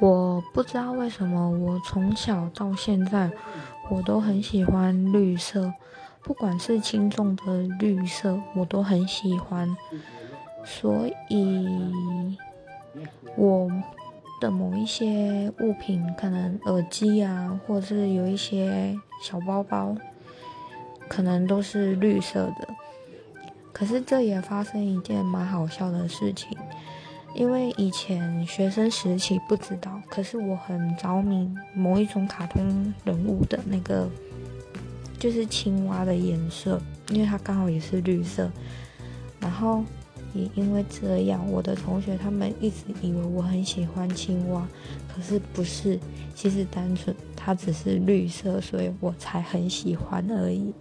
我不知道为什么，我从小到现在，我都很喜欢绿色，不管是轻重的绿色，我都很喜欢。所以，我的某一些物品，可能耳机啊，或者是有一些小包包，可能都是绿色的。可是这也发生一件蛮好笑的事情。因为以前学生时期不知道，可是我很着迷某一种卡通人物的那个，就是青蛙的颜色，因为它刚好也是绿色。然后也因为这样，我的同学他们一直以为我很喜欢青蛙，可是不是，其实单纯它只是绿色，所以我才很喜欢而已。